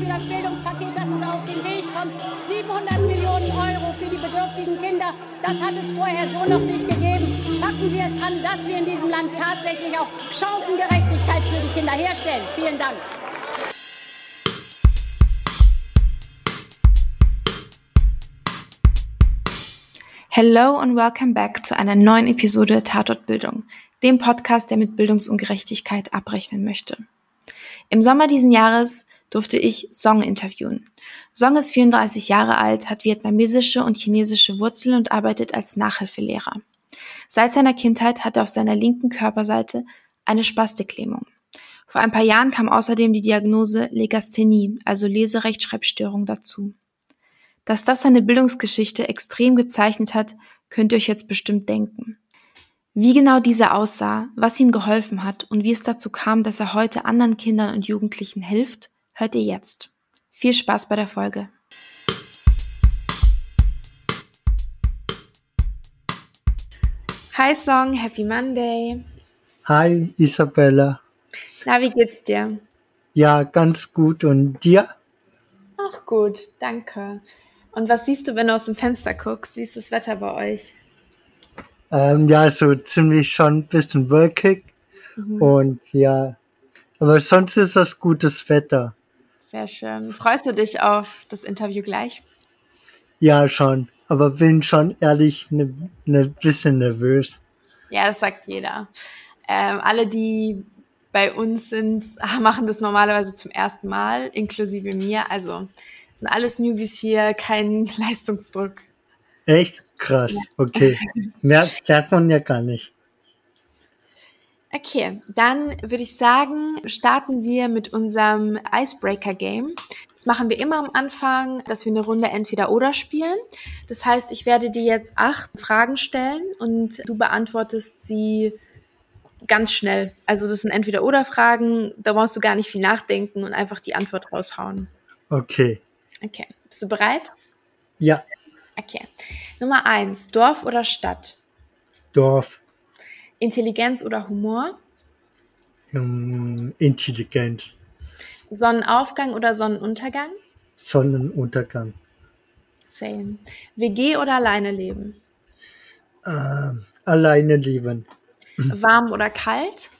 für das Bildungspaket, das es auf den Weg kommt. 700 Millionen Euro für die bedürftigen Kinder, das hat es vorher so noch nicht gegeben. Packen wir es an, dass wir in diesem Land tatsächlich auch Chancengerechtigkeit für die Kinder herstellen. Vielen Dank. Hello und welcome back zu einer neuen Episode Tatort Bildung, dem Podcast, der mit Bildungsungerechtigkeit abrechnen möchte. Im Sommer diesen Jahres durfte ich Song interviewen. Song ist 34 Jahre alt, hat vietnamesische und chinesische Wurzeln und arbeitet als Nachhilfelehrer. Seit seiner Kindheit hat er auf seiner linken Körperseite eine Spastiklähmung. Vor ein paar Jahren kam außerdem die Diagnose Legasthenie, also Leserechtschreibstörung dazu. Dass das seine Bildungsgeschichte extrem gezeichnet hat, könnt ihr euch jetzt bestimmt denken. Wie genau dieser aussah, was ihm geholfen hat und wie es dazu kam, dass er heute anderen Kindern und Jugendlichen hilft, hört ihr jetzt. Viel Spaß bei der Folge. Hi Song, Happy Monday. Hi Isabella. Na, wie geht's dir? Ja, ganz gut. Und dir? Auch gut, danke. Und was siehst du, wenn du aus dem Fenster guckst? Wie ist das Wetter bei euch? Ähm, ja, so ziemlich schon ein bisschen wolkig. Mhm. Und ja, aber sonst ist das gutes Wetter. Sehr schön. Freust du dich auf das Interview gleich? Ja, schon. Aber bin schon ehrlich ne, ne bisschen nervös. Ja, das sagt jeder. Ähm, alle, die bei uns sind, machen das normalerweise zum ersten Mal, inklusive mir. Also sind alles Newbies hier, kein Leistungsdruck. Echt? Krass, okay. merkt, merkt man ja gar nicht. Okay, dann würde ich sagen, starten wir mit unserem Icebreaker Game. Das machen wir immer am Anfang, dass wir eine Runde entweder oder spielen. Das heißt, ich werde dir jetzt acht Fragen stellen und du beantwortest sie ganz schnell. Also das sind entweder oder Fragen, da brauchst du gar nicht viel nachdenken und einfach die Antwort raushauen. Okay. Okay. Bist du bereit? Ja. Okay. Nummer eins, Dorf oder Stadt? Dorf. Intelligenz oder Humor? Um, Intelligenz. Sonnenaufgang oder Sonnenuntergang? Sonnenuntergang. Same. WG oder alleine leben? Uh, alleine leben. Warm oder kalt?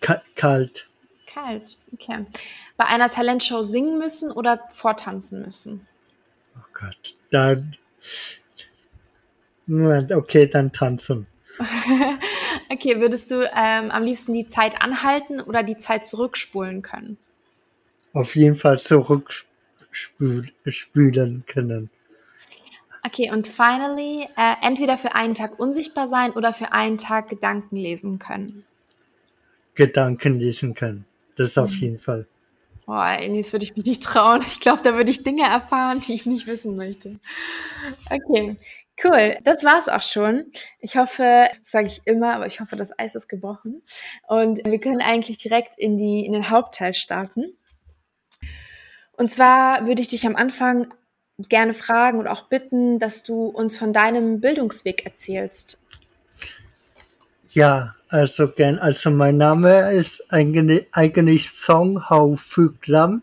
Ka kalt. Kalt, okay bei einer Talentshow singen müssen oder vortanzen müssen? Oh Gott, dann. Okay, dann tanzen. okay, würdest du ähm, am liebsten die Zeit anhalten oder die Zeit zurückspulen können? Auf jeden Fall zurückspülen können. Okay, und finally, äh, entweder für einen Tag unsichtbar sein oder für einen Tag Gedanken lesen können. Gedanken lesen können. Das auf mhm. jeden Fall. Boah, das würde ich mich nicht trauen. Ich glaube, da würde ich Dinge erfahren, die ich nicht wissen möchte. Okay, cool. Das war's auch schon. Ich hoffe, das sage ich immer, aber ich hoffe, das Eis ist gebrochen. Und wir können eigentlich direkt in, die, in den Hauptteil starten. Und zwar würde ich dich am Anfang gerne fragen und auch bitten, dass du uns von deinem Bildungsweg erzählst. Ja, also gern. Also mein Name ist eigentlich, Song Hau Phuc Lam,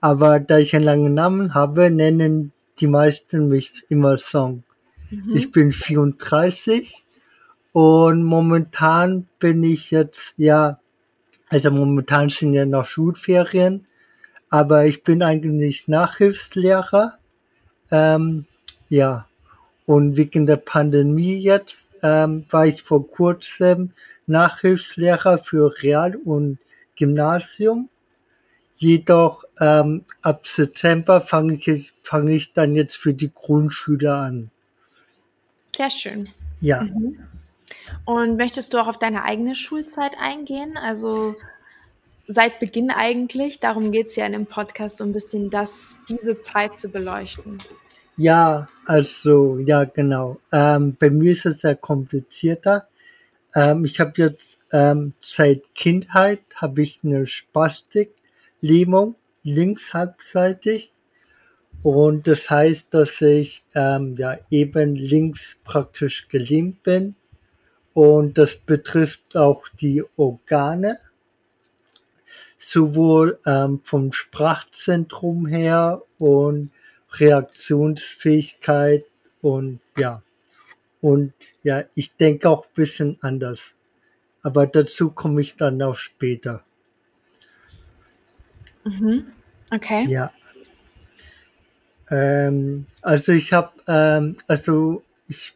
aber da ich einen langen Namen habe, nennen die meisten mich immer Song. Mhm. Ich bin 34 und momentan bin ich jetzt, ja, also momentan sind ja noch Schulferien, aber ich bin eigentlich Nachhilfslehrer. Ähm, ja, und wegen der Pandemie jetzt ähm, war ich vor kurzem Nachhilfslehrer für Real- und Gymnasium. Jedoch ähm, ab September fange ich, fange ich dann jetzt für die Grundschüler an. Sehr schön. Ja. Mhm. Und möchtest du auch auf deine eigene Schulzeit eingehen? Also seit Beginn eigentlich. Darum geht es ja in dem Podcast, so ein bisschen das, diese Zeit zu beleuchten. Ja, also, ja, genau. Ähm, bei mir ist es sehr komplizierter. Ähm, ich habe jetzt ähm, seit Kindheit habe ich eine Spastik-Lähmung linkshalbseitig. Und das heißt, dass ich ähm, ja eben links praktisch gelähmt bin. Und das betrifft auch die Organe. sowohl ähm, vom Sprachzentrum her und Reaktionsfähigkeit und ja. Und ja, ich denke auch ein bisschen anders. Aber dazu komme ich dann auch später. Mhm. Okay. Ja. Ähm, also ich habe, ähm, also ich,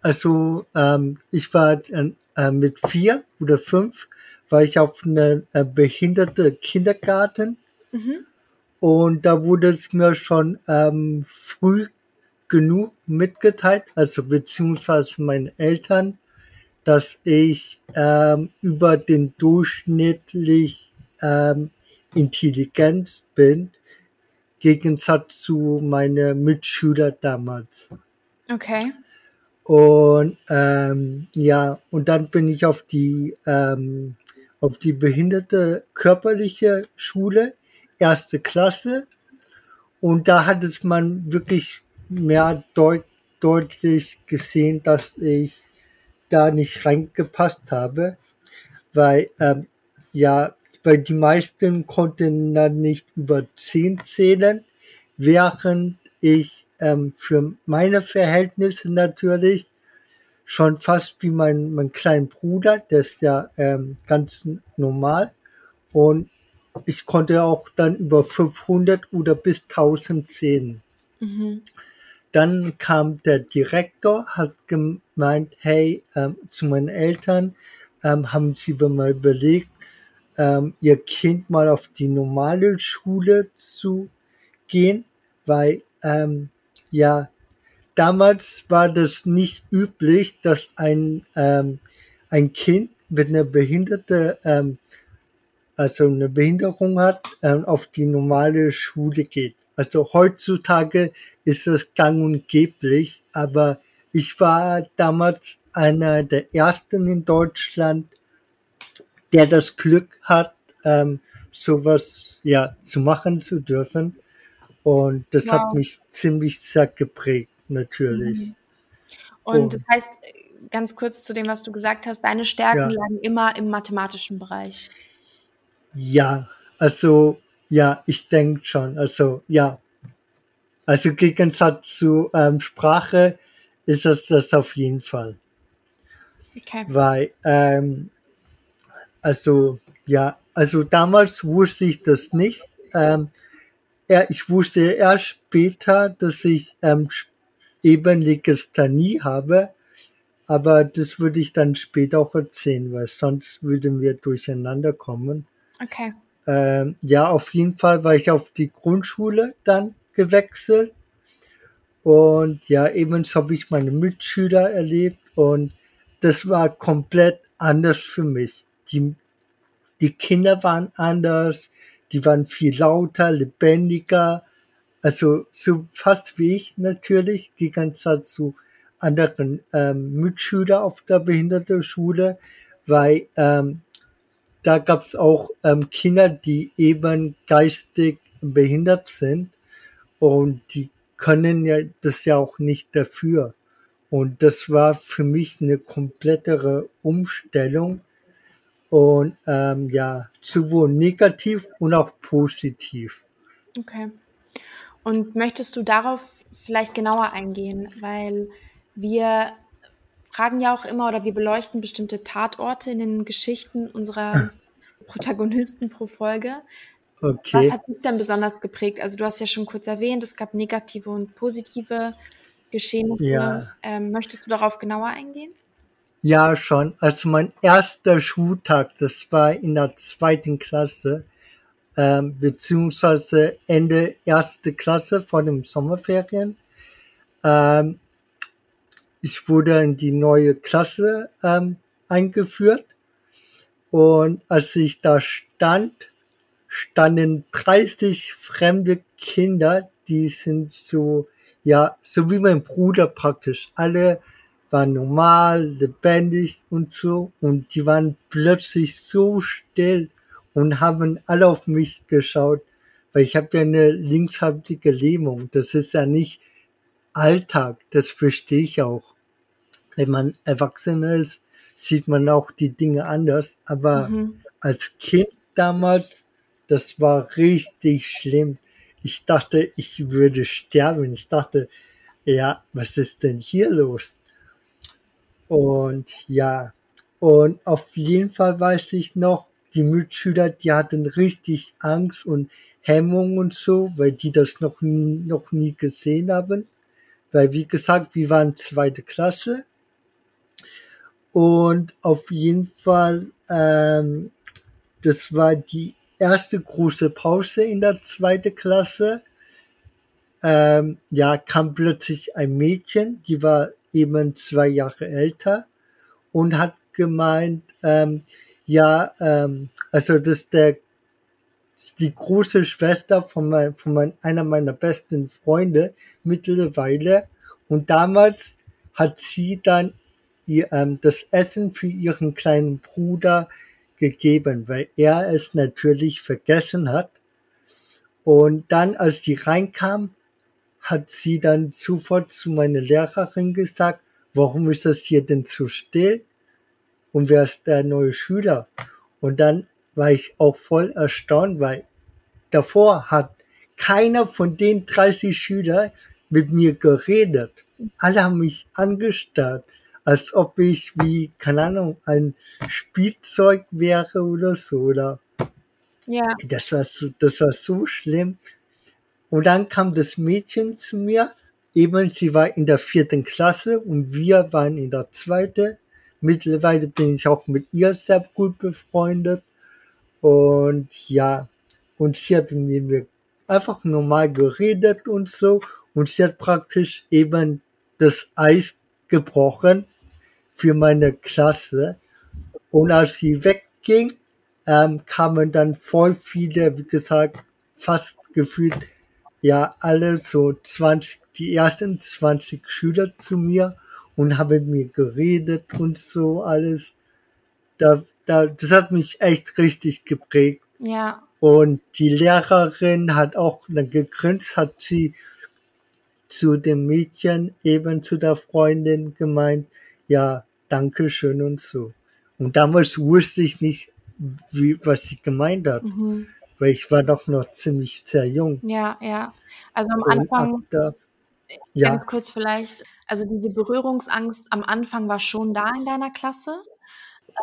also ähm, ich war äh, mit vier oder fünf war ich auf einer äh, behinderte Kindergarten Mhm. und da wurde es mir schon ähm, früh genug mitgeteilt, also beziehungsweise meinen Eltern, dass ich ähm, über den durchschnittlich ähm, Intelligenz bin, Gegensatz zu meinen Mitschüler damals. Okay. Und ähm, ja, und dann bin ich auf die ähm, auf die behinderte körperliche Schule, erste Klasse. Und da hat es man wirklich mehr deut deutlich gesehen, dass ich da nicht reingepasst habe, weil ähm, ja, weil die meisten konnten dann nicht über zehn zählen, während ich ähm, für meine Verhältnisse natürlich schon fast wie mein, mein kleiner Bruder, der ist ja ähm, ganz normal und ich konnte auch dann über 500 oder bis 1000 zählen. Mhm. Dann kam der Direktor, hat gemeint, hey, ähm, zu meinen Eltern, ähm, haben sie mir mal überlegt, ähm, ihr Kind mal auf die normale Schule zu gehen, weil ähm, ja, damals war das nicht üblich, dass ein, ähm, ein Kind mit einer Behinderte, ähm, also eine Behinderung hat, ähm, auf die normale Schule geht. Also heutzutage ist das gang und geblich, aber ich war damals einer der ersten in Deutschland, der das Glück hat, ähm, sowas ja zu machen zu dürfen. Und das Wow. hat mich ziemlich sehr geprägt, natürlich. Mhm. Und Und das heißt, ganz kurz zu dem, was du gesagt hast, deine Stärken Ja. lagen immer im mathematischen Bereich. ja, also ja, ich denke schon. Also ja, also Gegensatz zu ähm, Sprache ist das das auf jeden Fall. Okay. Weil, ähm, also, ja, also damals wusste ich das nicht. Ähm, ja, ich wusste erst später, dass ich ähm, eben Legasthenie habe, aber das würde ich dann später auch erzählen, weil sonst würden wir durcheinander kommen. Okay. Ähm, ja, auf jeden Fall war ich auf die Grundschule dann gewechselt. Und ja, ebenso habe ich meine Mitschüler erlebt und das war komplett anders für mich. Die, die Kinder waren anders, die waren viel lauter, lebendiger, also so fast wie ich natürlich, die ganze Zeit zu anderen ähm, Mitschüler auf der Behindertenschule, weil ähm, da gab es auch ähm, Kinder, die eben geistig behindert sind und die können ja das ja auch nicht dafür. Und das war für mich eine komplettere Umstellung und ähm, ja, sowohl negativ und auch positiv. Okay. Und möchtest du darauf vielleicht genauer eingehen? Weil wir fragen ja auch immer oder wir beleuchten bestimmte Tatorte in den Geschichten unserer Protagonisten pro Folge. Was Okay. hat dich denn besonders geprägt? Also du hast ja schon kurz erwähnt, es gab negative und positive Geschehnisse. Ja. Ähm, möchtest du darauf genauer eingehen? Ja, schon. Also mein erster Schultag, das war in der zweiten Klasse, ähm, beziehungsweise Ende erste Klasse vor den Sommerferien. Ähm, ich wurde in die neue Klasse ähm, eingeführt und als ich da stand, standen 30 fremde Kinder, die sind so, ja, so wie mein Bruder praktisch. Alle waren normal, lebendig und so und die waren plötzlich so still und haben alle auf mich geschaut, weil ich habe ja eine linkshaftige Lähmung. Das ist ja nicht Alltag, das verstehe ich auch. Wenn man Erwachsener ist, sieht man auch die Dinge anders, aber Mhm. als Kind damals das war richtig schlimm. Ich dachte, ich würde sterben. Ich dachte, ja, was ist denn hier los? Und ja, und auf jeden Fall weiß ich noch, die Mitschüler, die hatten richtig Angst und Hemmung und so, weil die das noch nie, noch nie gesehen haben. Weil, wie gesagt, wir waren zweite Klasse. Und auf jeden Fall, ähm, das war die erste große Pause in der zweiten Klasse. Ähm, ja, kam plötzlich ein Mädchen, die war eben zwei Jahre älter und hat gemeint, ähm, ja, ähm, also das ist der die große Schwester von, mein, von mein, einer meiner besten Freunde mittlerweile. Und damals hat sie dann ihr, ähm, das Essen für ihren kleinen Bruder gegeben, weil er es natürlich vergessen hat. Und dann, als die reinkam, hat sie dann sofort zu meiner Lehrerin gesagt, warum ist das hier denn so still? Und wer ist der neue Schüler? Und dann war ich auch voll erstaunt, weil davor hat keiner von den 30 Schülern mit mir geredet. Alle haben mich angestarrt, als ob ich wie, keine Ahnung, ein Spielzeug wäre oder so, oder? Ja. Das war so, das war so schlimm. Und dann kam das Mädchen zu mir, eben sie war in der vierten Klasse und wir waren in der zweiten. Mittlerweile bin ich auch mit ihr sehr gut befreundet. Und ja, und sie hat mit mir einfach normal geredet und so. Und sie hat praktisch eben das Eis gebrochen für meine Klasse. Und als sie wegging, ähm, kamen dann voll viele, wie gesagt, fast gefühlt, ja, alle so 20, die ersten 20 Schüler zu mir und haben mir geredet und so alles. Da, da, das hat mich echt richtig geprägt. Ja. Und die Lehrerin hat auch dann gegrinst, hat sie zu dem Mädchen, eben zu der Freundin gemeint, ja, danke schön und so. Und damals wusste ich nicht, wie, was sie gemeint hat. Mhm. Weil ich war doch noch ziemlich sehr jung. Ja, ja. Also am Anfang, da, ja. ganz kurz vielleicht, also diese Berührungsangst am Anfang war schon da in deiner Klasse?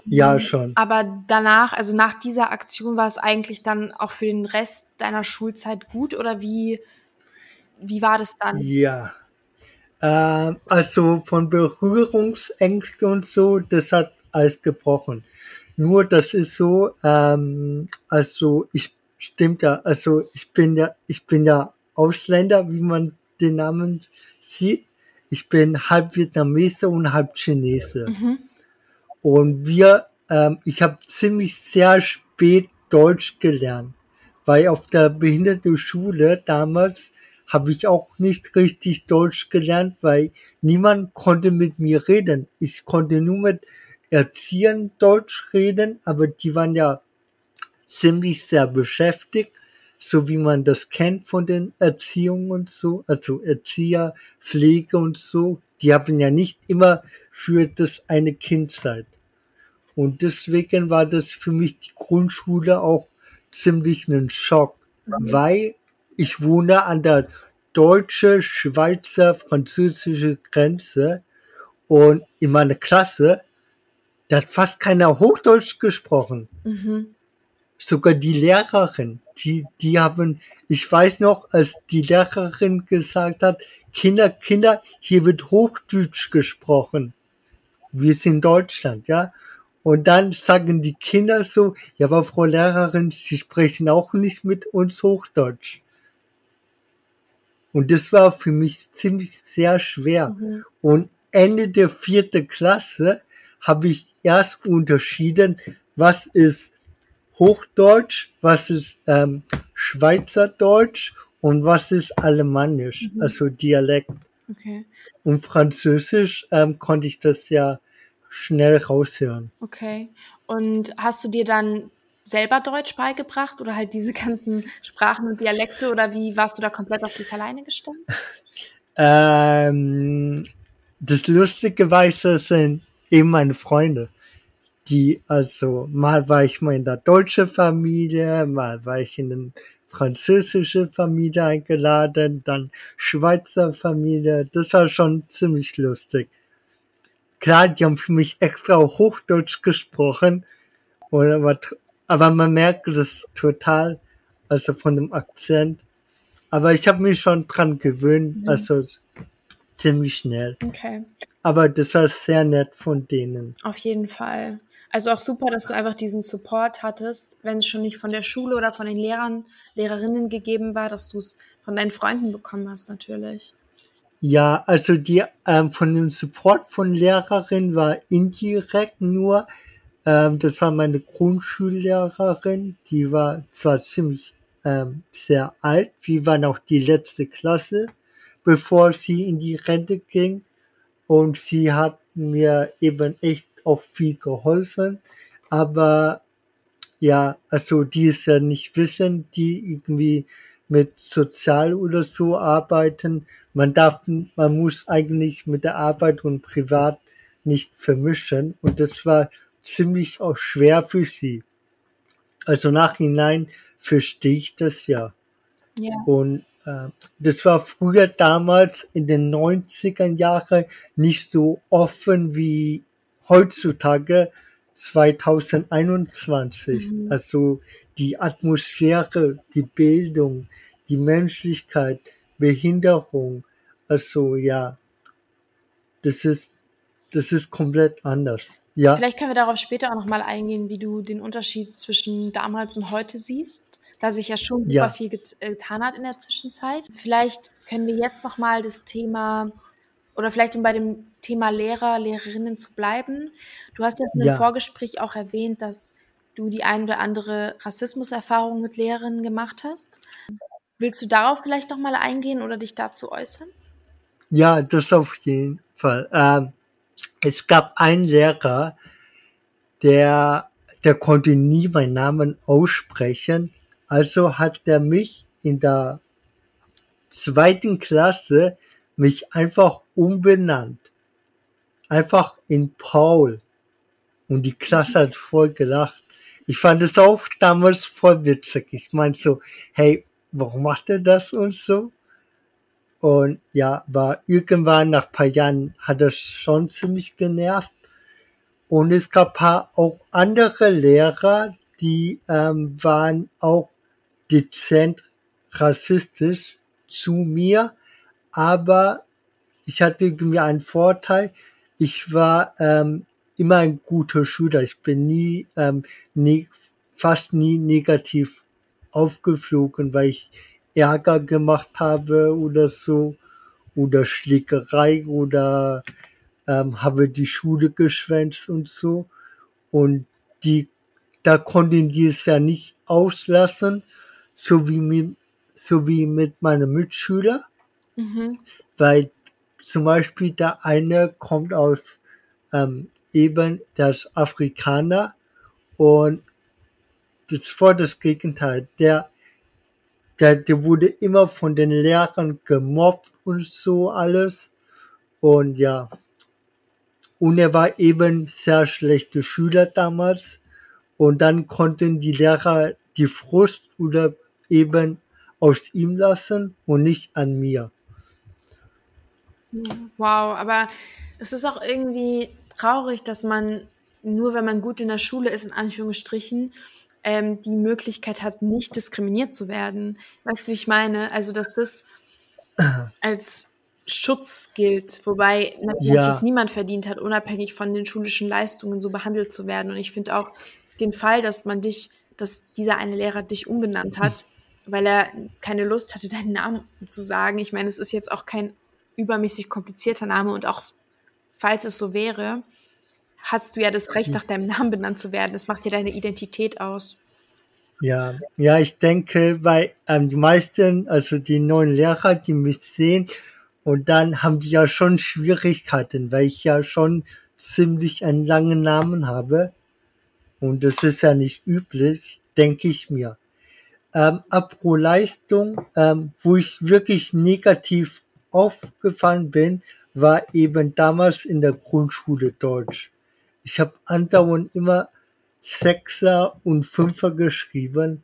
Ja, ähm, schon. Aber danach, also nach dieser Aktion war es eigentlich dann auch für den Rest deiner Schulzeit gut oder wie, wie war das dann? Ja. Ähm, also von Berührungsängsten und so, das hat alles gebrochen. Nur das ist so, ähm, also ich stimmt ja, also ich bin ja, ich bin ja Ausländer, wie man den Namen sieht. Ich bin halb Vietnamese und halb Chinese. Mhm. Und wir, ähm, ich habe ziemlich sehr spät Deutsch gelernt, weil auf der Behindertenschule damals habe ich auch nicht richtig Deutsch gelernt, weil niemand konnte mit mir reden. Ich konnte nur mit Erziehern Deutsch reden, aber die waren ja ziemlich sehr beschäftigt so wie man das kennt von den Erziehungen und so, also Erzieher, Pflege und so, die haben ja nicht immer für das eine Kind Zeit. Und deswegen war das für mich die Grundschule auch ziemlich ein Schock, mhm. weil ich wohne an der deutsche, Schweizer, französische Grenze und in meiner Klasse, da hat fast keiner Hochdeutsch gesprochen. Mhm sogar die Lehrerin, die, die haben, ich weiß noch, als die Lehrerin gesagt hat, Kinder, Kinder, hier wird Hochdeutsch gesprochen. Wir sind Deutschland, ja. Und dann sagen die Kinder so, ja, aber Frau Lehrerin, Sie sprechen auch nicht mit uns Hochdeutsch. Und das war für mich ziemlich sehr schwer. Mhm. Und Ende der vierten Klasse habe ich erst unterschieden, was ist Hochdeutsch, was ist ähm, Schweizerdeutsch und was ist Alemannisch, mhm. also Dialekt. Okay. Und Französisch ähm, konnte ich das ja schnell raushören. Okay. Und hast du dir dann selber Deutsch beigebracht oder halt diese ganzen Sprachen und Dialekte oder wie warst du da komplett auf dich alleine gestellt? ähm, das Lustige weiß, das sind eben meine Freunde die, also mal war ich mal in der deutschen Familie, mal war ich in eine französische Familie eingeladen, dann Schweizer Familie. Das war schon ziemlich lustig. Klar, die haben für mich extra Hochdeutsch gesprochen, aber, aber man merkt das total, also von dem Akzent. Aber ich habe mich schon dran gewöhnt, mhm. also ziemlich schnell. Okay. Aber das war sehr nett von denen. Auf jeden Fall. Also auch super, dass du einfach diesen Support hattest, wenn es schon nicht von der Schule oder von den Lehrern, Lehrerinnen gegeben war, dass du es von deinen Freunden bekommen hast, natürlich. Ja, also die ähm, von dem Support von Lehrerin war indirekt nur. Ähm, das war meine Grundschullehrerin, die war zwar ziemlich ähm, sehr alt, wie war noch die letzte Klasse, bevor sie in die Rente ging und sie hat mir eben echt auch viel geholfen. Aber ja, also die es ja nicht wissen, die irgendwie mit Sozial oder so arbeiten. Man darf, man muss eigentlich mit der Arbeit und Privat nicht vermischen. Und das war ziemlich auch schwer für sie. Also nachhinein verstehe ich das ja. ja. Und das war früher damals in den 90er Jahren nicht so offen wie heutzutage 2021. Mhm. Also die Atmosphäre, die Bildung, die Menschlichkeit, Behinderung. Also ja, das ist, das ist komplett anders. Ja. Vielleicht können wir darauf später auch nochmal eingehen, wie du den Unterschied zwischen damals und heute siehst da sich ja schon ja. super viel äh, getan hat in der Zwischenzeit. Vielleicht können wir jetzt nochmal das Thema oder vielleicht um bei dem Thema Lehrer, Lehrerinnen zu bleiben. Du hast ja im Vorgespräch auch erwähnt, dass du die ein oder andere Rassismuserfahrung mit Lehrerinnen gemacht hast. Willst du darauf vielleicht nochmal eingehen oder dich dazu äußern? Ja, das auf jeden Fall. Ähm, es gab einen Lehrer, der, der konnte nie meinen Namen aussprechen also hat er mich in der zweiten Klasse mich einfach umbenannt. Einfach in Paul. Und die Klasse hat voll gelacht. Ich fand es auch damals voll witzig. Ich meinte so, hey, warum macht er das und so? Und ja, aber irgendwann nach paar Jahren hat er schon ziemlich genervt. Und es gab auch andere Lehrer, die ähm, waren auch dezent rassistisch zu mir, aber ich hatte mir einen Vorteil. Ich war ähm, immer ein guter Schüler. Ich bin nie, ähm, nie fast nie negativ aufgeflogen, weil ich Ärger gemacht habe oder so oder Schlägerei oder ähm, habe die Schule geschwänzt und so. Und die, da konnten die es ja nicht auslassen so wie mit, so wie mit meinen Mitschülern. Mhm. Weil zum Beispiel der eine kommt aus ähm, eben das Afrikaner und das war das Gegenteil. Der, der, der wurde immer von den Lehrern gemobbt und so alles. Und ja, und er war eben sehr schlechte Schüler damals. Und dann konnten die Lehrer die Frust oder eben aus ihm lassen und nicht an mir. Wow, aber es ist auch irgendwie traurig, dass man nur, wenn man gut in der Schule ist, in Anführungsstrichen, ähm, die Möglichkeit hat, nicht diskriminiert zu werden. Weißt du, wie ich meine? Also, dass das als Schutz gilt, wobei natürlich ja. es niemand verdient hat, unabhängig von den schulischen Leistungen so behandelt zu werden. Und ich finde auch den Fall, dass man dich, dass dieser eine Lehrer dich umbenannt hat, weil er keine Lust hatte, deinen Namen zu sagen. Ich meine, es ist jetzt auch kein übermäßig komplizierter Name und auch falls es so wäre, hast du ja das Recht, nach deinem Namen benannt zu werden. Das macht dir deine Identität aus. Ja, ja, ich denke, weil ähm, die meisten, also die neuen Lehrer, die mich sehen, und dann haben die ja schon Schwierigkeiten, weil ich ja schon ziemlich einen langen Namen habe. Und das ist ja nicht üblich, denke ich mir ähm, apro Leistung, ähm, wo ich wirklich negativ aufgefallen bin, war eben damals in der Grundschule Deutsch. ich habe andauernd immer Sechser und Fünfer geschrieben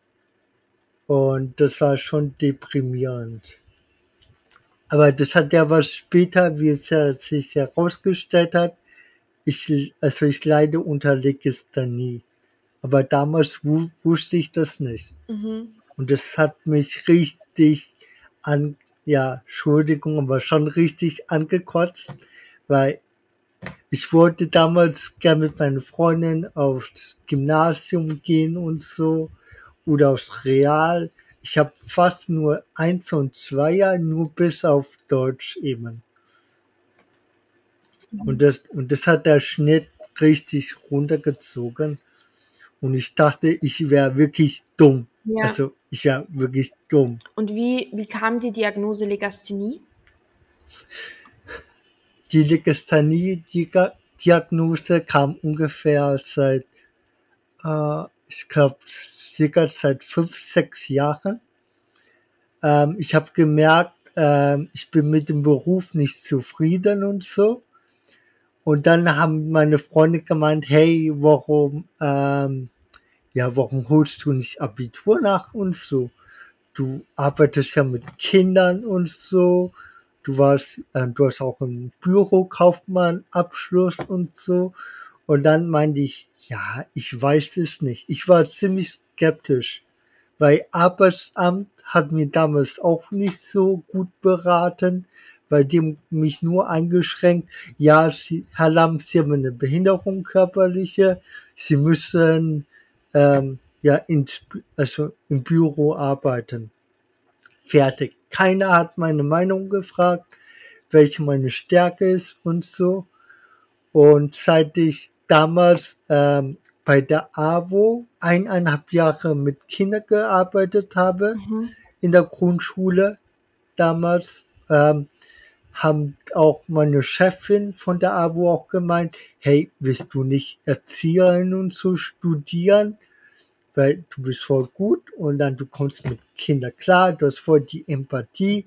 und das war schon deprimierend. Aber das hat ja was später, wie es ja sich herausgestellt hat, ich, also ich leide unter Legisthenie. Aber damals wu wusste ich das nicht. Mhm. Und das hat mich richtig an, ja, Entschuldigung, aber schon richtig angekotzt, weil ich wollte damals gerne mit meinen Freundin aufs Gymnasium gehen und so oder aufs Real. Ich habe fast nur eins und zweier, nur bis auf Deutsch eben. Und das, und das hat der Schnitt richtig runtergezogen. Und ich dachte, ich wäre wirklich dumm. Ja. Also ich wäre wirklich dumm. Und wie, wie kam die Diagnose Legasthenie? Die Legasthenie-Diagnose kam ungefähr seit, äh, ich glaube, circa seit fünf, sechs Jahren. Ähm, ich habe gemerkt, ähm, ich bin mit dem Beruf nicht zufrieden und so. Und dann haben meine Freunde gemeint, hey, warum, ähm, ja, warum holst du nicht Abitur nach und so? Du arbeitest ja mit Kindern und so. Du warst, äh, du hast auch einen Bürokaufmann Abschluss und so. Und dann meinte ich, ja, ich weiß es nicht. Ich war ziemlich skeptisch, weil Arbeitsamt hat mir damals auch nicht so gut beraten bei dem mich nur eingeschränkt, ja, Sie, Herr Lamm, Sie haben eine Behinderung körperliche, Sie müssen ähm, ja ins, also im Büro arbeiten. Fertig. Keiner hat meine Meinung gefragt, welche meine Stärke ist und so. Und seit ich damals ähm, bei der AWO eineinhalb Jahre mit Kindern gearbeitet habe, mhm. in der Grundschule damals, ähm, haben auch meine Chefin von der AWO auch gemeint, hey, willst du nicht Erzieherin und so studieren? Weil du bist voll gut und dann du kommst mit Kindern klar, du hast voll die Empathie.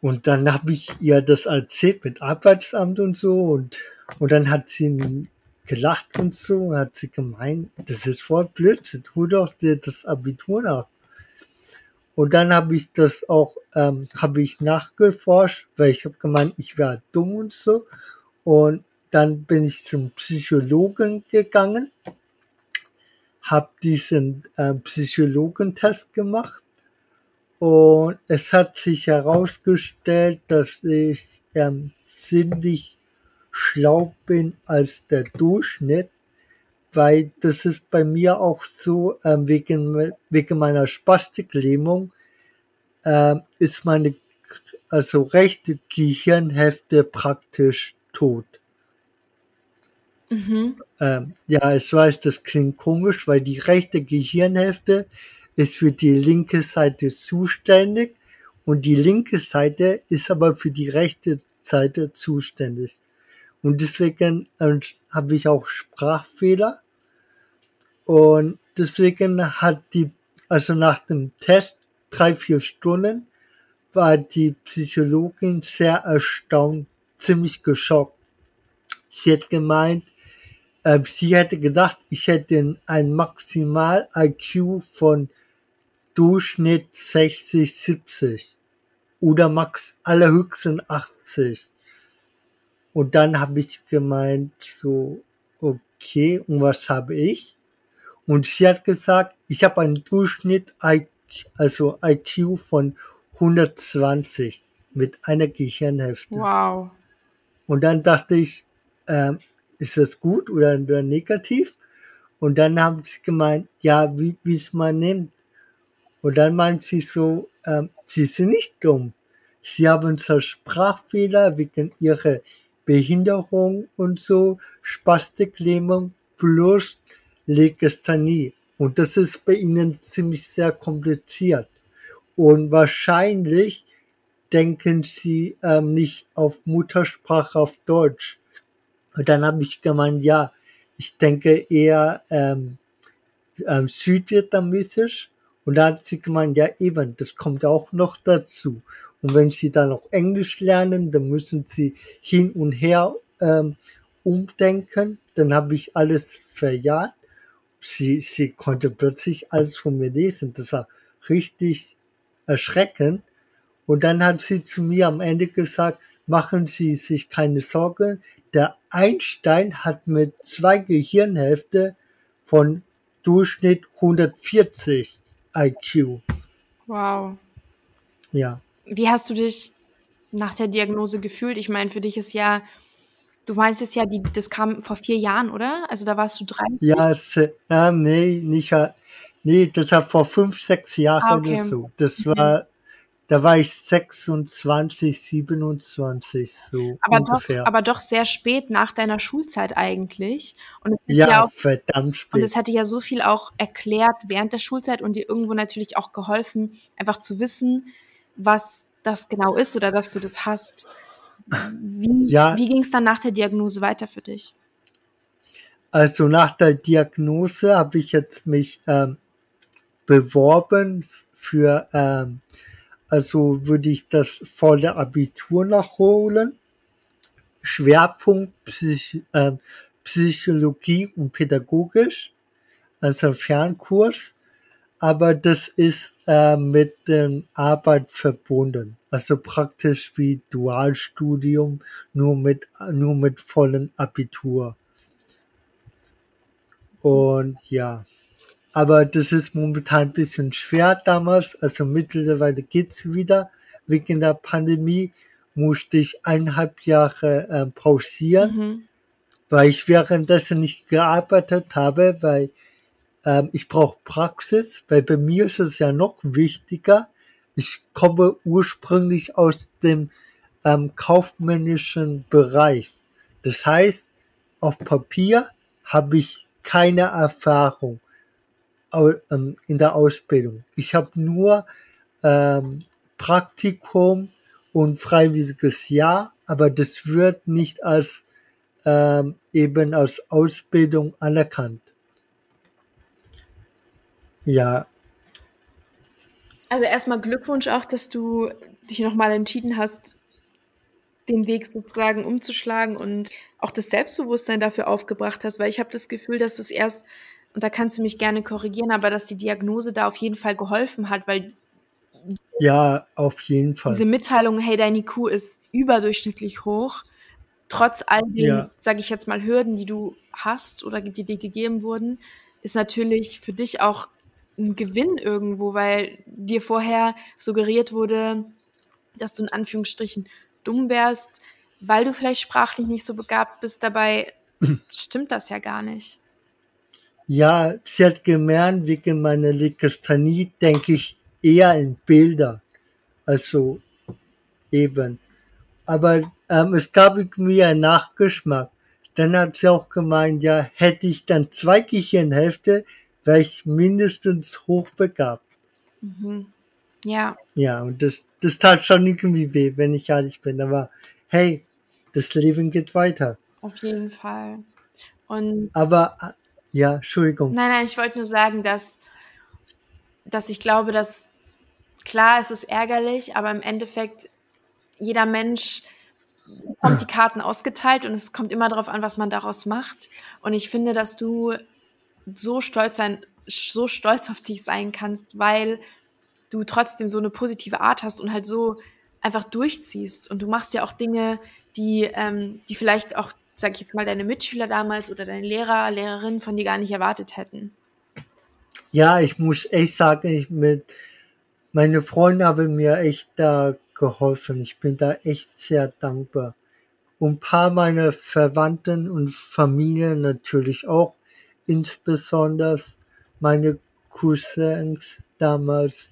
Und dann habe ich ihr das erzählt mit Arbeitsamt und so und, und dann hat sie gelacht und so und hat sie gemeint, das ist voll Blödsinn, tu doch dir das Abitur nach. Und dann habe ich das auch, ähm, habe ich nachgeforscht, weil ich habe gemeint, ich wäre dumm und so. Und dann bin ich zum Psychologen gegangen, habe diesen äh, Psychologentest gemacht und es hat sich herausgestellt, dass ich ähm, ziemlich schlau bin als der Durchschnitt weil das ist bei mir auch so, ähm, wegen, wegen meiner Spastiklähmung äh, ist meine also rechte Gehirnhälfte praktisch tot. Mhm. Ähm, ja, ich weiß, das klingt komisch, weil die rechte Gehirnhälfte ist für die linke Seite zuständig und die linke Seite ist aber für die rechte Seite zuständig. Und deswegen äh, habe ich auch Sprachfehler. Und deswegen hat die, also nach dem Test, drei, vier Stunden, war die Psychologin sehr erstaunt, ziemlich geschockt. Sie hat gemeint, äh, sie hätte gedacht, ich hätte ein Maximal-IQ von Durchschnitt 60, 70 oder max allerhöchsten 80. Und dann habe ich gemeint, so, okay, und was habe ich? Und sie hat gesagt, ich habe einen Durchschnitt, also IQ von 120 mit einer Gehirnhälfte. Wow. Und dann dachte ich, äh, ist das gut oder, oder negativ? Und dann haben sie gemeint, ja, wie es man nimmt. Und dann meint sie so, ähm, sie sind nicht dumm. Sie haben zwar Sprachfehler wegen ihrer Behinderung und so, Spastiklähmung plus Legasthenie. Und das ist bei ihnen ziemlich sehr kompliziert. Und wahrscheinlich denken sie ähm, nicht auf Muttersprache auf Deutsch. Und dann habe ich gemeint, ja, ich denke eher ähm, ähm, südvietnamesisch. Und da hat sie gemeint, ja eben, das kommt auch noch dazu. Und wenn Sie dann noch Englisch lernen, dann müssen Sie hin und her ähm, umdenken. Dann habe ich alles verjagt. Sie, sie konnte plötzlich alles von mir lesen. Das war richtig erschreckend. Und dann hat sie zu mir am Ende gesagt, machen Sie sich keine Sorgen. Der Einstein hat mit zwei Gehirnhälfte von Durchschnitt 140 IQ. Wow. Ja. Wie hast du dich nach der Diagnose gefühlt? Ich meine, für dich ist ja, du meinst es ja, die, das kam vor vier Jahren, oder? Also da warst du 30? Ja, es, äh, nee, nicht, nee, das war vor fünf, sechs Jahren ah, okay. oder so. Das mhm. war, da war ich 26, 27, so aber ungefähr. Doch, aber doch sehr spät nach deiner Schulzeit eigentlich. Und es ja, ja auch, verdammt spät. Und es hat dir ja so viel auch erklärt während der Schulzeit und dir irgendwo natürlich auch geholfen, einfach zu wissen, was das genau ist oder dass du das hast. Wie, ja. wie ging es dann nach der Diagnose weiter für dich? Also nach der Diagnose habe ich jetzt mich ähm, beworben für, ähm, also würde ich das volle Abitur nachholen. Schwerpunkt Psych äh, Psychologie und Pädagogisch, also Fernkurs aber das ist äh, mit der Arbeit verbunden. Also praktisch wie Dualstudium, nur mit, nur mit vollen Abitur. Und ja, aber das ist momentan ein bisschen schwer damals. Also mittlerweile geht's wieder. Wegen der Pandemie musste ich eineinhalb Jahre äh, pausieren, mhm. weil ich währenddessen nicht gearbeitet habe, weil ähm, ich brauche Praxis, weil bei mir ist es ja noch wichtiger. Ich komme ursprünglich aus dem ähm, kaufmännischen Bereich. Das heißt, auf Papier habe ich keine Erfahrung ähm, in der Ausbildung. Ich habe nur ähm, Praktikum und freiwilliges Jahr, aber das wird nicht als ähm, eben als Ausbildung anerkannt. Ja. Also erstmal Glückwunsch auch, dass du dich nochmal entschieden hast, den Weg sozusagen umzuschlagen und auch das Selbstbewusstsein dafür aufgebracht hast, weil ich habe das Gefühl, dass es erst, und da kannst du mich gerne korrigieren, aber dass die Diagnose da auf jeden Fall geholfen hat, weil ja, auf jeden Fall. Diese Mitteilung, hey, deine IQ ist überdurchschnittlich hoch, trotz all den, ja. sage ich jetzt mal, Hürden, die du hast oder die dir gegeben wurden, ist natürlich für dich auch ein Gewinn irgendwo, weil dir vorher suggeriert wurde, dass du in Anführungsstrichen dumm wärst, weil du vielleicht sprachlich nicht so begabt bist. Dabei stimmt das ja gar nicht. Ja, sie hat gemerkt, wegen meiner Legasthenie denke ich eher in Bilder. Also eben. Aber ähm, es gab mir einen Nachgeschmack. Dann hat sie auch gemeint, ja, hätte ich dann zwei Gehirnhälfte, wäre ich mindestens hochbegabt. Mhm. Ja. Ja, und das, das tat schon irgendwie weh, wenn ich ehrlich bin. Aber hey, das Leben geht weiter. Auf jeden Fall. Und Aber ja, Entschuldigung. Nein, nein, ich wollte nur sagen, dass, dass ich glaube, dass klar, es ist ärgerlich, aber im Endeffekt jeder Mensch bekommt die Karten ausgeteilt und es kommt immer darauf an, was man daraus macht. Und ich finde, dass du so stolz sein, so stolz auf dich sein kannst, weil du trotzdem so eine positive Art hast und halt so einfach durchziehst. Und du machst ja auch Dinge, die, ähm, die vielleicht auch, sag ich jetzt mal, deine Mitschüler damals oder deine Lehrer, Lehrerinnen von dir gar nicht erwartet hätten. Ja, ich muss echt sagen, ich mit, meine Freunde haben mir echt da geholfen. Ich bin da echt sehr dankbar. Und ein paar meiner Verwandten und Familie natürlich auch insbesondere meine Cousins damals,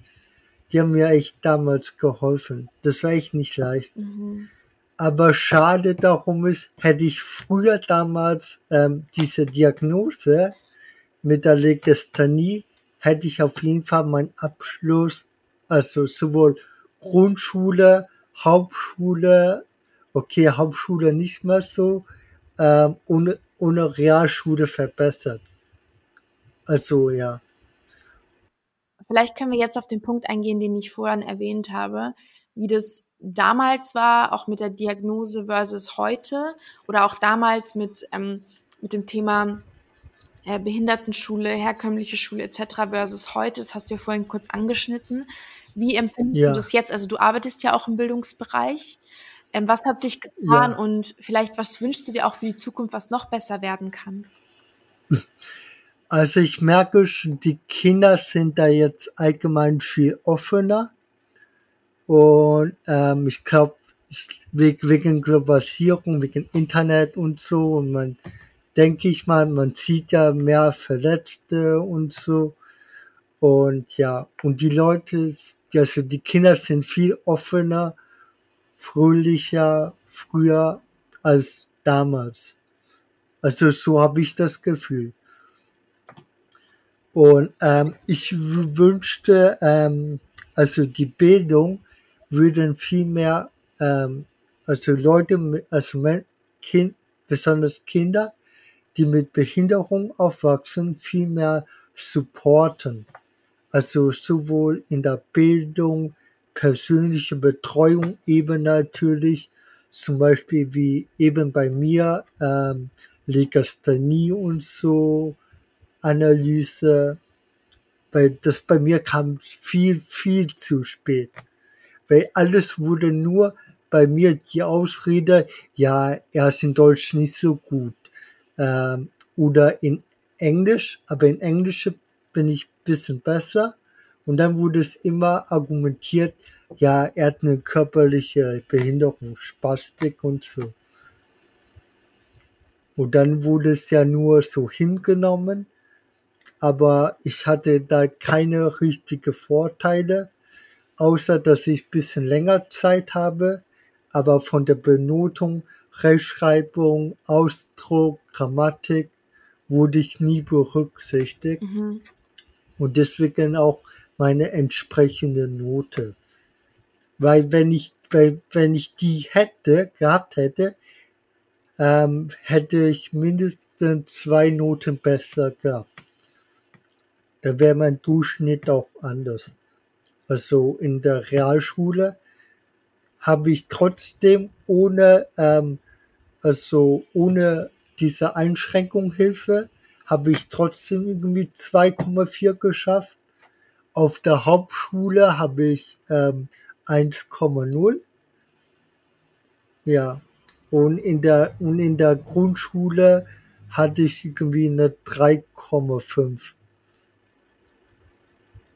die haben mir echt damals geholfen. Das war echt nicht leicht. Mhm. Aber schade darum ist, hätte ich früher damals ähm, diese Diagnose mit der Legasthenie, hätte ich auf jeden Fall meinen Abschluss, also sowohl Grundschule, Hauptschule, okay, Hauptschule nicht mehr so, ähm, und, und Realschule verbessert. Also ja. Vielleicht können wir jetzt auf den Punkt eingehen, den ich vorhin erwähnt habe, wie das damals war, auch mit der Diagnose versus heute oder auch damals mit, ähm, mit dem Thema äh, Behindertenschule, herkömmliche Schule etc. versus heute, das hast du ja vorhin kurz angeschnitten. Wie empfindest ja. du das jetzt? Also du arbeitest ja auch im Bildungsbereich. Ähm, was hat sich getan ja. und vielleicht was wünschst du dir auch für die Zukunft, was noch besser werden kann? Also ich merke schon, die Kinder sind da jetzt allgemein viel offener. Und ähm, ich glaube, wegen Globalisierung, wegen Internet und so. Und man, denke ich mal, man sieht ja mehr Verletzte und so. Und ja, und die Leute, also die Kinder sind viel offener, fröhlicher, früher als damals. Also so habe ich das Gefühl. Und ähm, ich wünschte, ähm, also die Bildung würden viel mehr, ähm, also Leute, also kind, besonders Kinder, die mit Behinderung aufwachsen, viel mehr supporten. Also sowohl in der Bildung, persönliche Betreuung eben natürlich, zum Beispiel wie eben bei mir, ähm, Legasthenie und so, Analyse, weil das bei mir kam viel, viel zu spät. Weil alles wurde nur bei mir die Ausrede, ja, er ist in Deutsch nicht so gut. Ähm, oder in Englisch, aber in Englisch bin ich bisschen besser. Und dann wurde es immer argumentiert, ja, er hat eine körperliche Behinderung, Spastik und so. Und dann wurde es ja nur so hingenommen aber ich hatte da keine richtige Vorteile, außer dass ich bisschen länger Zeit habe, aber von der Benotung, Rechtschreibung, Ausdruck, Grammatik wurde ich nie berücksichtigt mhm. und deswegen auch meine entsprechende Note. Weil wenn ich, weil, wenn ich die hätte, gehabt hätte, ähm, hätte ich mindestens zwei Noten besser gehabt da wäre mein Durchschnitt auch anders. Also in der Realschule habe ich trotzdem ohne, ähm, also ohne diese Einschränkung Hilfe, habe ich trotzdem irgendwie 2,4 geschafft. Auf der Hauptschule habe ich ähm, 1,0. Ja. Und in der, und in der Grundschule hatte ich irgendwie eine 3,5.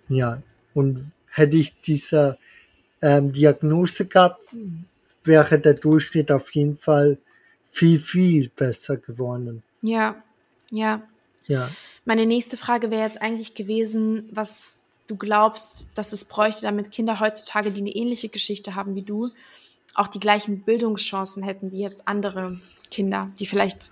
Ja, und hätte ich diese ähm, Diagnose gehabt, wäre der Durchschnitt auf jeden Fall viel, viel besser geworden. Ja, ja. Ja. Meine nächste Frage wäre jetzt eigentlich gewesen, was du glaubst, dass es bräuchte, damit Kinder heutzutage, die eine ähnliche Geschichte haben wie du, auch die gleichen Bildungschancen hätten wie jetzt andere Kinder, die vielleicht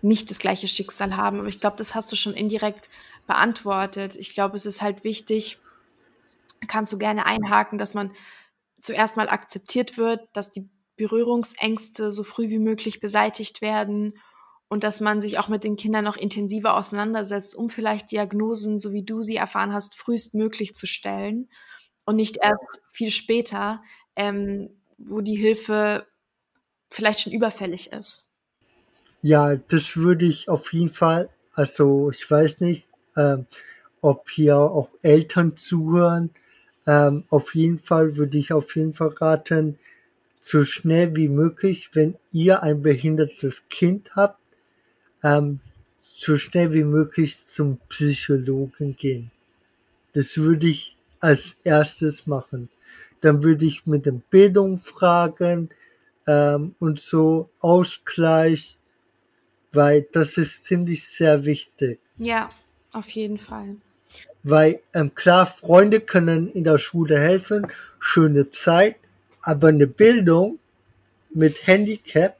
nicht das gleiche Schicksal haben. Aber ich glaube, das hast du schon indirekt beantwortet. Ich glaube, es ist halt wichtig, kannst du gerne einhaken, dass man zuerst mal akzeptiert wird, dass die Berührungsängste so früh wie möglich beseitigt werden und dass man sich auch mit den Kindern noch intensiver auseinandersetzt, um vielleicht Diagnosen, so wie du sie erfahren hast, frühestmöglich zu stellen und nicht erst viel später, ähm, wo die Hilfe vielleicht schon überfällig ist. Ja, das würde ich auf jeden Fall, also ich weiß nicht, ähm, ob hier auch Eltern zuhören. Ähm, auf jeden Fall würde ich auf jeden Fall raten, so schnell wie möglich, wenn ihr ein behindertes Kind habt, ähm, so schnell wie möglich zum Psychologen gehen. Das würde ich als erstes machen. Dann würde ich mit dem Bildung fragen ähm, und so Ausgleich, weil das ist ziemlich sehr wichtig. Ja. Auf jeden Fall. Weil ähm, klar, Freunde können in der Schule helfen, schöne Zeit, aber eine Bildung mit Handicap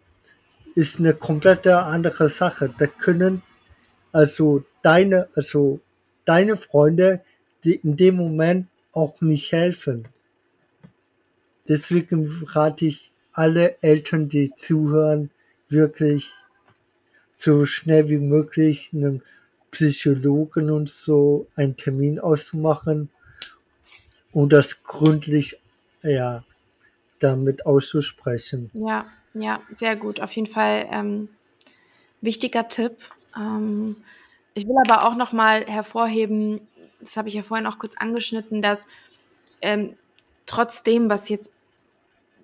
ist eine komplette andere Sache. Da können also deine, also deine Freunde die in dem Moment auch nicht helfen. Deswegen rate ich alle Eltern, die zuhören, wirklich so schnell wie möglich einem Psychologen und so einen Termin auszumachen und das gründlich ja, damit auszusprechen. Ja, ja, sehr gut. Auf jeden Fall ähm, wichtiger Tipp. Ähm, ich will aber auch noch mal hervorheben, das habe ich ja vorhin auch kurz angeschnitten, dass ähm, trotzdem, was jetzt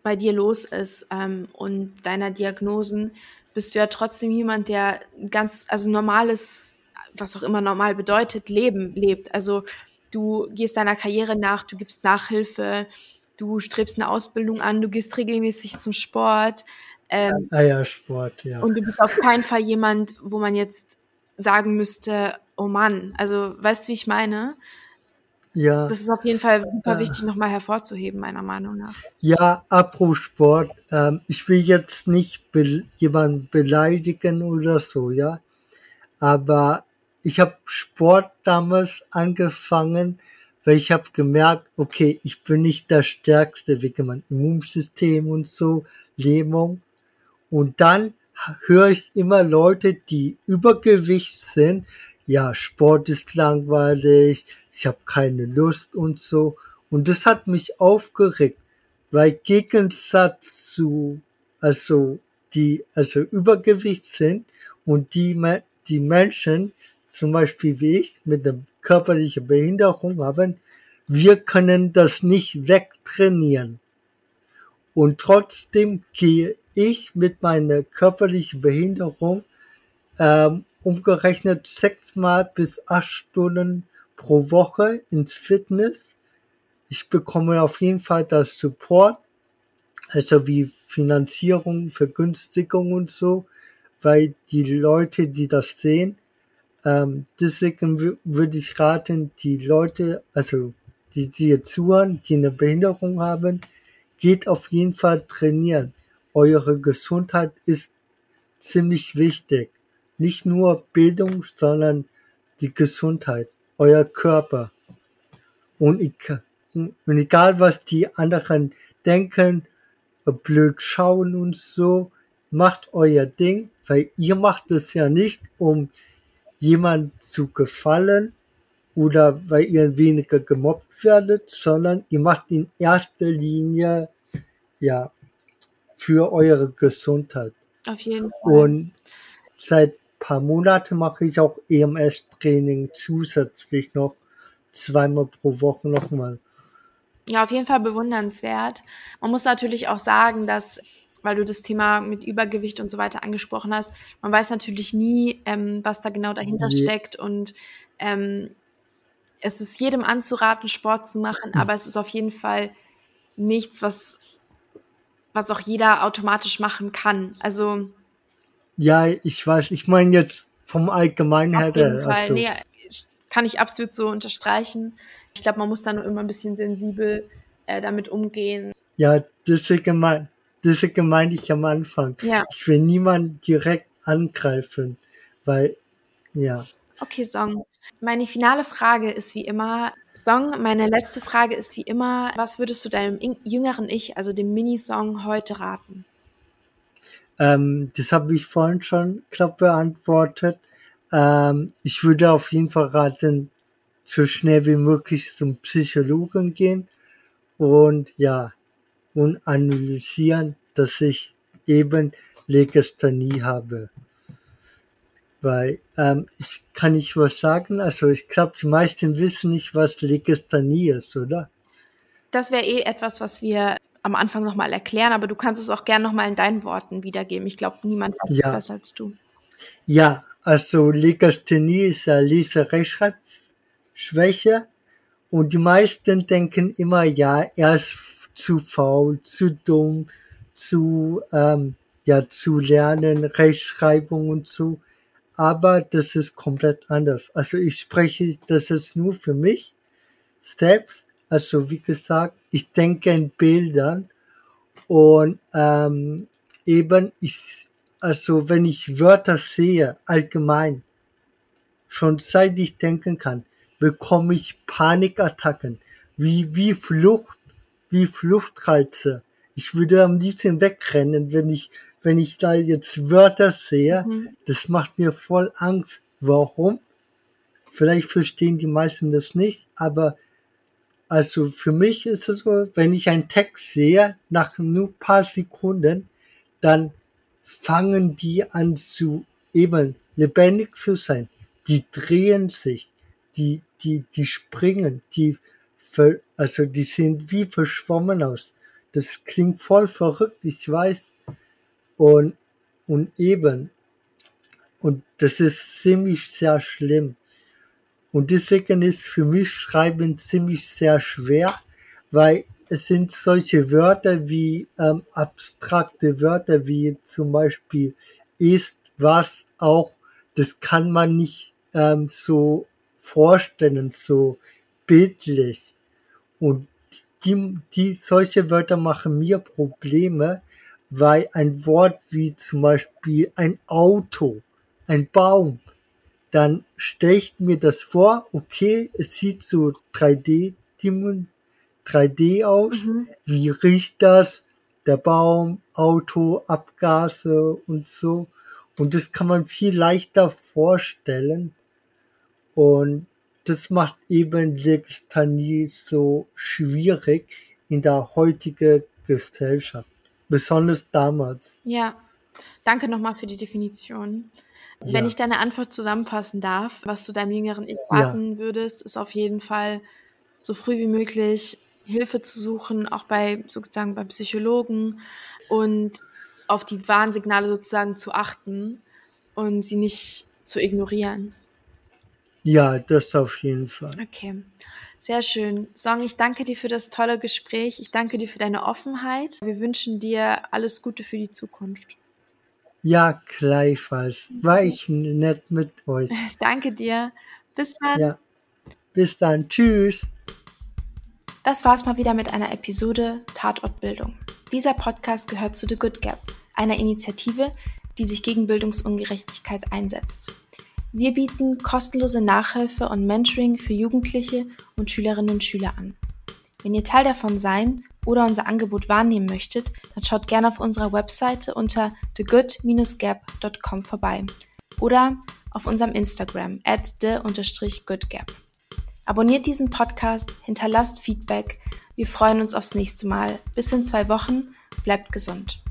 bei dir los ist ähm, und deiner Diagnosen, bist du ja trotzdem jemand, der ganz, also normales, was auch immer normal bedeutet, Leben lebt. Also du gehst deiner Karriere nach, du gibst Nachhilfe, du strebst eine Ausbildung an, du gehst regelmäßig zum Sport. Ähm, ah ja, Sport, ja. Und du bist auf keinen Fall jemand, wo man jetzt sagen müsste, oh Mann, also weißt du, wie ich meine? Ja. Das ist auf jeden Fall super äh, wichtig, nochmal hervorzuheben, meiner Meinung nach. Ja, apropos Sport, ähm, ich will jetzt nicht be jemanden beleidigen oder so, ja. Aber ich habe Sport damals angefangen, weil ich habe gemerkt, okay, ich bin nicht der Stärkste wegen meinem Immunsystem und so, Lähmung. Und dann höre ich immer Leute, die Übergewicht sind, ja, Sport ist langweilig, ich habe keine Lust und so. Und das hat mich aufgeregt, weil Gegensatz zu, also die, also Übergewicht sind und die, die Menschen, zum Beispiel wie ich, mit einer körperlichen Behinderung haben, wir können das nicht wegtrainieren. Und trotzdem gehe ich mit meiner körperlichen Behinderung ähm, umgerechnet sechsmal bis acht Stunden pro Woche ins Fitness. Ich bekomme auf jeden Fall das Support, also wie Finanzierung, Vergünstigung und so, weil die Leute, die das sehen, ähm, deswegen würde ich raten, die Leute, also die, die jetzt zuhören, die eine Behinderung haben, geht auf jeden Fall trainieren. Eure Gesundheit ist ziemlich wichtig. Nicht nur Bildung, sondern die Gesundheit, euer Körper. Und, ich, und egal was die anderen denken, blöd schauen und so, macht euer Ding, weil ihr macht es ja nicht, um jemand zu gefallen oder weil ihr weniger gemobbt werdet, sondern ihr macht in erster Linie ja für eure Gesundheit. Auf jeden Fall. Und seit paar Monate mache ich auch EMS-Training zusätzlich noch zweimal pro Woche nochmal. Ja, auf jeden Fall bewundernswert. Man muss natürlich auch sagen, dass weil du das Thema mit Übergewicht und so weiter angesprochen hast. Man weiß natürlich nie, ähm, was da genau dahinter nee. steckt und ähm, es ist jedem anzuraten, Sport zu machen, aber es ist auf jeden Fall nichts, was, was auch jeder automatisch machen kann. Also ja, ich weiß, ich meine jetzt vom Allgemeinen her. Auf jeden Fall, also. nee, kann ich absolut so unterstreichen. Ich glaube, man muss da nur immer ein bisschen sensibel äh, damit umgehen. Ja, deswegen mein, Deswegen meinte ich am Anfang, ja. ich will niemanden direkt angreifen, weil, ja. Okay, Song. Meine finale Frage ist wie immer, Song, meine letzte Frage ist wie immer, was würdest du deinem jüngeren Ich, also dem Minisong, heute raten? Ähm, das habe ich vorhin schon, glaube beantwortet. Ähm, ich würde auf jeden Fall raten, so schnell wie möglich zum Psychologen gehen und ja, und analysieren, dass ich eben Legasthenie habe. Weil ähm, ich kann nicht was sagen, also ich glaube, die meisten wissen nicht, was Legasthenie ist, oder? Das wäre eh etwas, was wir am Anfang nochmal erklären, aber du kannst es auch gerne nochmal in deinen Worten wiedergeben. Ich glaube, niemand weiß ja. es besser als du. Ja, also Legasthenie ist ja Leserechtschreibschwäche und die meisten denken immer, ja, er ist zu faul, zu dumm, zu, ähm, ja, zu lernen, Rechtschreibung und so. Aber das ist komplett anders. Also ich spreche das ist nur für mich selbst. Also wie gesagt, ich denke in Bildern und ähm, eben ich, also wenn ich Wörter sehe, allgemein, schon seit ich denken kann, bekomme ich Panikattacken, wie, wie Flucht wie Fluchtreize. Ich würde am liebsten wegrennen, wenn ich, wenn ich da jetzt Wörter sehe. Mhm. Das macht mir voll Angst. Warum? Vielleicht verstehen die meisten das nicht, aber also für mich ist es so, wenn ich einen Text sehe, nach nur ein paar Sekunden, dann fangen die an zu eben lebendig zu sein. Die drehen sich, die, die, die springen, die, also die sehen wie verschwommen aus. Das klingt voll verrückt, ich weiß. Und, und eben, und das ist ziemlich sehr schlimm. Und deswegen ist für mich Schreiben ziemlich sehr schwer, weil es sind solche Wörter wie ähm, abstrakte Wörter wie zum Beispiel ist, was, auch, das kann man nicht ähm, so vorstellen, so bildlich. Und die, die solche Wörter machen mir Probleme, weil ein Wort wie zum Beispiel ein Auto, ein Baum, dann stelle ich mir das vor, okay, es sieht so 3D, 3D aus, mhm. wie riecht das, der Baum, Auto, Abgase und so. Und das kann man viel leichter vorstellen. Und das macht eben Legistanie so schwierig in der heutigen Gesellschaft. Besonders damals. Ja, danke nochmal für die Definition. Ja. Wenn ich deine Antwort zusammenfassen darf, was du deinem jüngeren Ich raten ja. würdest, ist auf jeden Fall so früh wie möglich Hilfe zu suchen, auch bei sozusagen beim Psychologen und auf die Warnsignale sozusagen zu achten und sie nicht zu ignorieren. Ja, das auf jeden Fall. Okay. Sehr schön. Song, ich danke dir für das tolle Gespräch. Ich danke dir für deine Offenheit. Wir wünschen dir alles Gute für die Zukunft. Ja, gleichfalls. War ich nett mit euch. Danke dir. Bis dann. Ja. Bis dann. Tschüss. Das war's mal wieder mit einer Episode Tatortbildung. Dieser Podcast gehört zu The Good Gap, einer Initiative, die sich gegen Bildungsungerechtigkeit einsetzt. Wir bieten kostenlose Nachhilfe und Mentoring für Jugendliche und Schülerinnen und Schüler an. Wenn ihr Teil davon sein oder unser Angebot wahrnehmen möchtet, dann schaut gerne auf unserer Webseite unter thegood-gap.com vorbei oder auf unserem Instagram at the-goodgap. Abonniert diesen Podcast, hinterlasst Feedback. Wir freuen uns aufs nächste Mal. Bis in zwei Wochen. Bleibt gesund.